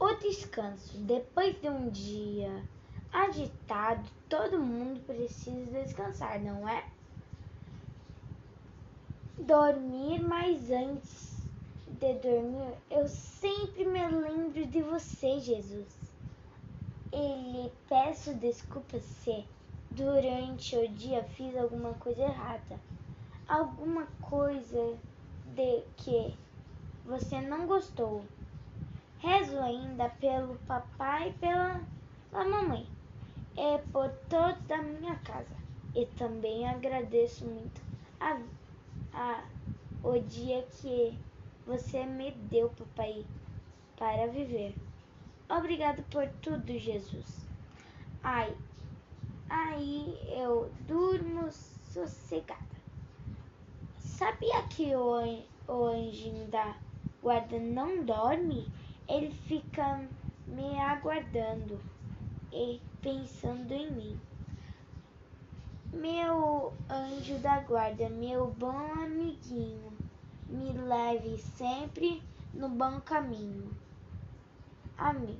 O descanso. Depois de um dia agitado, todo mundo precisa descansar, não é? Dormir, mas antes de dormir, eu sempre me lembro de você, Jesus. Ele peço desculpas se durante o dia fiz alguma coisa errada, alguma coisa de que você não gostou. Rezo ainda pelo papai e pela, pela mamãe e por todos da minha casa. E também agradeço muito a, a, o dia que você me deu, papai, para viver. Obrigado por tudo, Jesus. Ai, aí eu durmo sossegada. Sabia que o, o anjinho da guarda não dorme? Ele fica me aguardando e pensando em mim. Meu anjo da guarda, meu bom amiguinho, me leve sempre no bom caminho. Amém.